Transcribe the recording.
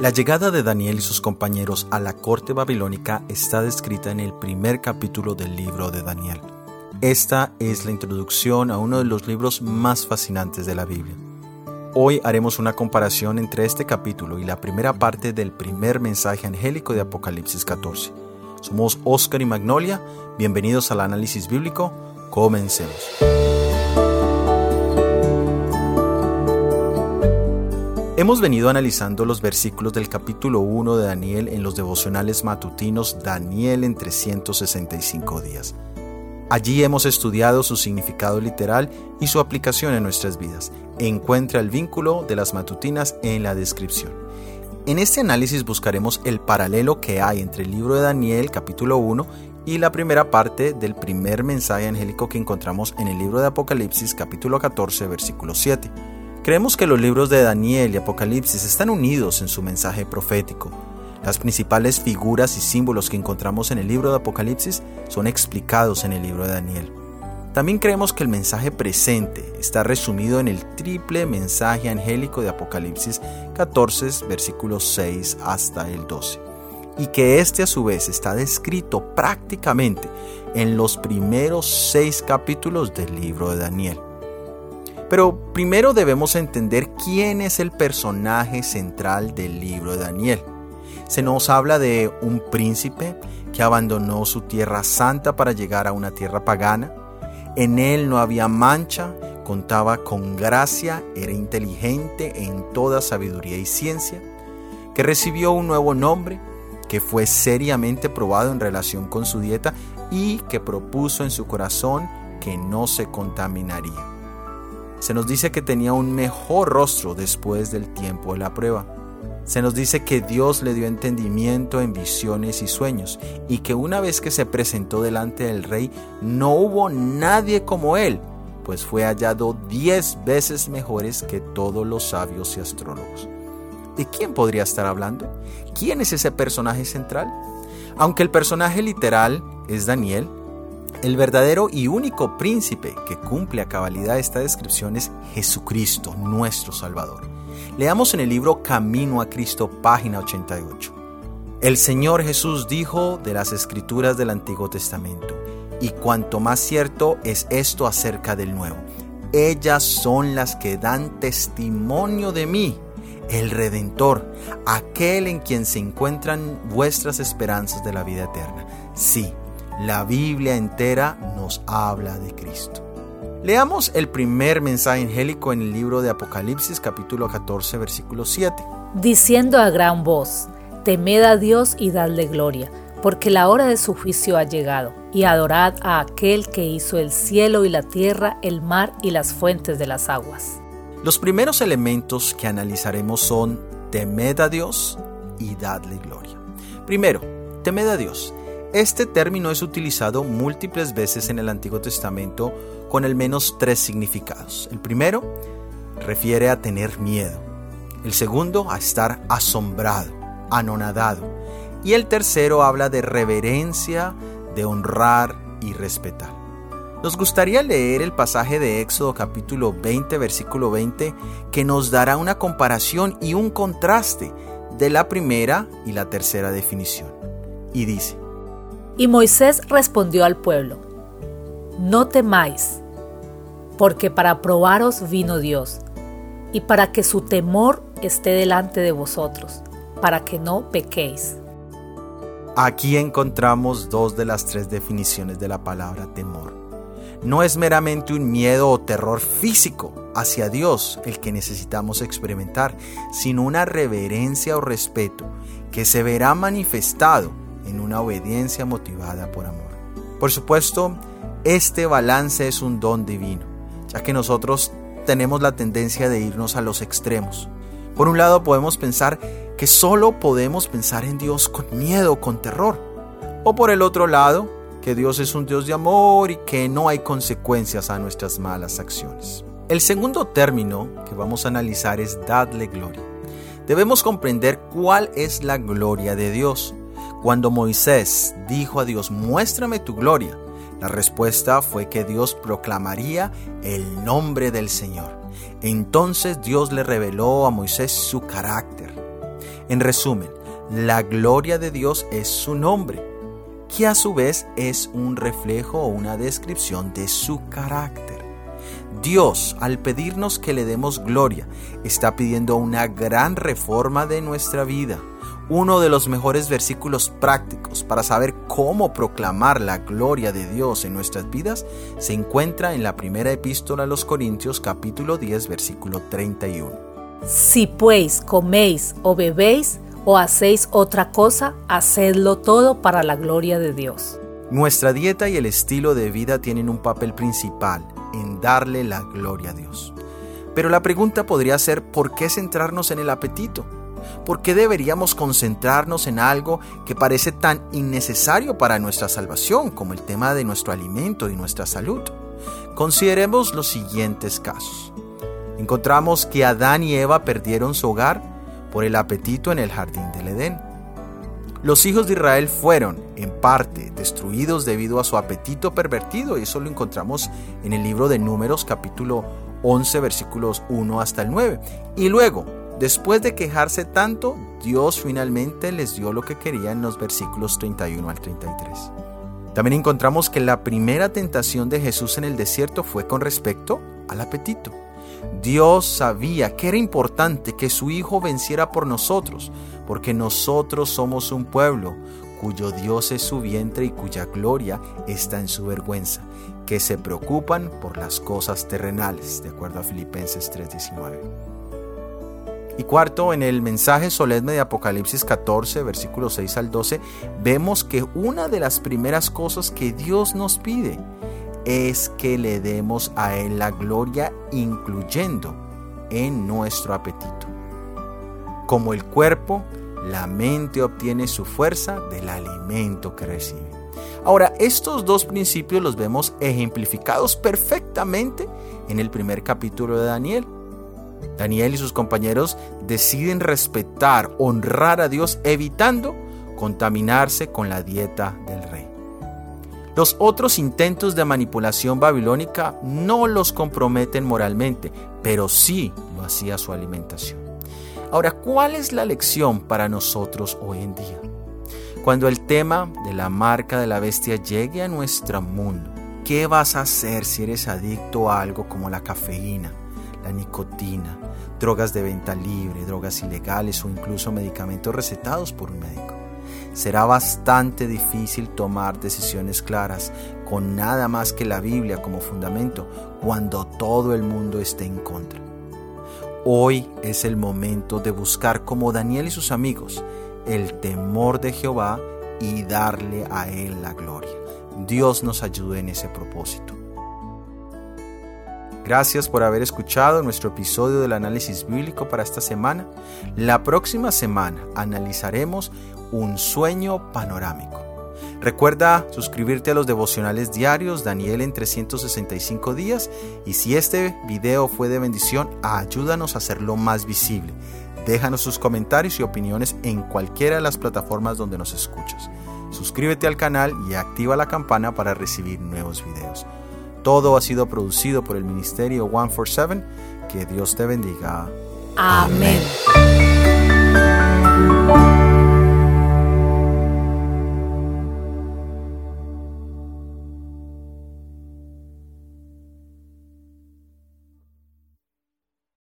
La llegada de Daniel y sus compañeros a la corte babilónica está descrita en el primer capítulo del libro de Daniel. Esta es la introducción a uno de los libros más fascinantes de la Biblia. Hoy haremos una comparación entre este capítulo y la primera parte del primer mensaje angélico de Apocalipsis 14. Somos Oscar y Magnolia, bienvenidos al análisis bíblico, comencemos. Hemos venido analizando los versículos del capítulo 1 de Daniel en los devocionales matutinos Daniel en 365 días. Allí hemos estudiado su significado literal y su aplicación en nuestras vidas. Encuentra el vínculo de las matutinas en la descripción. En este análisis buscaremos el paralelo que hay entre el libro de Daniel capítulo 1 y la primera parte del primer mensaje angélico que encontramos en el libro de Apocalipsis capítulo 14 versículo 7. Creemos que los libros de Daniel y Apocalipsis están unidos en su mensaje profético. Las principales figuras y símbolos que encontramos en el libro de Apocalipsis son explicados en el libro de Daniel. También creemos que el mensaje presente está resumido en el triple mensaje angélico de Apocalipsis 14, versículos 6 hasta el 12, y que este a su vez está descrito prácticamente en los primeros seis capítulos del libro de Daniel. Pero primero debemos entender quién es el personaje central del libro de Daniel. Se nos habla de un príncipe que abandonó su tierra santa para llegar a una tierra pagana. En él no había mancha, contaba con gracia, era inteligente en toda sabiduría y ciencia, que recibió un nuevo nombre, que fue seriamente probado en relación con su dieta y que propuso en su corazón que no se contaminaría. Se nos dice que tenía un mejor rostro después del tiempo de la prueba. Se nos dice que Dios le dio entendimiento en visiones y sueños y que una vez que se presentó delante del rey no hubo nadie como él, pues fue hallado diez veces mejores que todos los sabios y astrólogos. ¿De quién podría estar hablando? ¿Quién es ese personaje central? Aunque el personaje literal es Daniel, el verdadero y único príncipe que cumple a cabalidad esta descripción es Jesucristo, nuestro Salvador. Leamos en el libro Camino a Cristo, página 88. El Señor Jesús dijo de las escrituras del Antiguo Testamento, y cuanto más cierto es esto acerca del Nuevo. Ellas son las que dan testimonio de mí, el Redentor, aquel en quien se encuentran vuestras esperanzas de la vida eterna. Sí, la Biblia entera nos habla de Cristo. Leamos el primer mensaje angélico en el libro de Apocalipsis capítulo 14 versículo 7. Diciendo a gran voz, temed a Dios y dadle gloria, porque la hora de su juicio ha llegado, y adorad a aquel que hizo el cielo y la tierra, el mar y las fuentes de las aguas. Los primeros elementos que analizaremos son temed a Dios y dadle gloria. Primero, temed a Dios. Este término es utilizado múltiples veces en el Antiguo Testamento con al menos tres significados. El primero refiere a tener miedo. El segundo a estar asombrado, anonadado. Y el tercero habla de reverencia, de honrar y respetar. Nos gustaría leer el pasaje de Éxodo capítulo 20, versículo 20, que nos dará una comparación y un contraste de la primera y la tercera definición. Y dice, y Moisés respondió al pueblo, No temáis, porque para probaros vino Dios, y para que su temor esté delante de vosotros, para que no pequéis. Aquí encontramos dos de las tres definiciones de la palabra temor. No es meramente un miedo o terror físico hacia Dios el que necesitamos experimentar, sino una reverencia o respeto que se verá manifestado en una obediencia motivada por amor. Por supuesto, este balance es un don divino, ya que nosotros tenemos la tendencia de irnos a los extremos. Por un lado podemos pensar que solo podemos pensar en Dios con miedo, con terror. O por el otro lado, que Dios es un Dios de amor y que no hay consecuencias a nuestras malas acciones. El segundo término que vamos a analizar es dadle gloria. Debemos comprender cuál es la gloria de Dios. Cuando Moisés dijo a Dios, muéstrame tu gloria, La respuesta fue que Dios proclamaría el nombre del Señor. Entonces Dios le reveló a Moisés su carácter. En resumen, la gloria de Dios es su nombre, que a su vez es un reflejo o una descripción de su carácter. Dios, al pedirnos que le demos gloria, está pidiendo una gran reforma de nuestra vida. Uno de los mejores versículos prácticos para saber cómo proclamar la gloria de Dios en nuestras vidas se encuentra en la primera epístola a los Corintios capítulo 10 versículo 31. Si pues coméis o bebéis o hacéis otra cosa, hacedlo todo para la gloria de Dios. Nuestra dieta y el estilo de vida tienen un papel principal en darle la gloria a Dios. Pero la pregunta podría ser, ¿por qué centrarnos en el apetito? ¿Por qué deberíamos concentrarnos en algo que parece tan innecesario para nuestra salvación como el tema de nuestro alimento y nuestra salud? Consideremos los siguientes casos. Encontramos que Adán y Eva perdieron su hogar por el apetito en el jardín del Edén. Los hijos de Israel fueron, en parte, destruidos debido a su apetito pervertido, y eso lo encontramos en el libro de Números capítulo 11 versículos 1 hasta el 9. Y luego, Después de quejarse tanto, Dios finalmente les dio lo que querían en los versículos 31 al 33. También encontramos que la primera tentación de Jesús en el desierto fue con respecto al apetito. Dios sabía que era importante que su Hijo venciera por nosotros, porque nosotros somos un pueblo cuyo Dios es su vientre y cuya gloria está en su vergüenza, que se preocupan por las cosas terrenales, de acuerdo a Filipenses 3:19. Y cuarto, en el mensaje solemne de Apocalipsis 14, versículos 6 al 12, vemos que una de las primeras cosas que Dios nos pide es que le demos a Él la gloria, incluyendo en nuestro apetito. Como el cuerpo, la mente obtiene su fuerza del alimento que recibe. Ahora, estos dos principios los vemos ejemplificados perfectamente en el primer capítulo de Daniel Daniel y sus compañeros deciden respetar, honrar a Dios, evitando contaminarse con la dieta del rey. Los otros intentos de manipulación babilónica no los comprometen moralmente, pero sí lo hacía su alimentación. Ahora, ¿cuál es la lección para nosotros hoy en día? Cuando el tema de la marca de la bestia llegue a nuestro mundo, ¿qué vas a hacer si eres adicto a algo como la cafeína, nicotina, drogas de venta libre, drogas ilegales o incluso medicamentos recetados por un médico. Será bastante difícil tomar decisiones claras con nada más que la Biblia como fundamento cuando todo el mundo esté en contra. Hoy es el momento de buscar como Daniel y sus amigos el temor de Jehová y darle a Él la gloria. Dios nos ayude en ese propósito. Gracias por haber escuchado nuestro episodio del análisis bíblico para esta semana. La próxima semana analizaremos un sueño panorámico. Recuerda suscribirte a los devocionales diarios Daniel en 365 días y si este video fue de bendición, ayúdanos a hacerlo más visible. Déjanos sus comentarios y opiniones en cualquiera de las plataformas donde nos escuchas. Suscríbete al canal y activa la campana para recibir nuevos videos. Todo ha sido producido por el Ministerio 147. Que Dios te bendiga. Amén.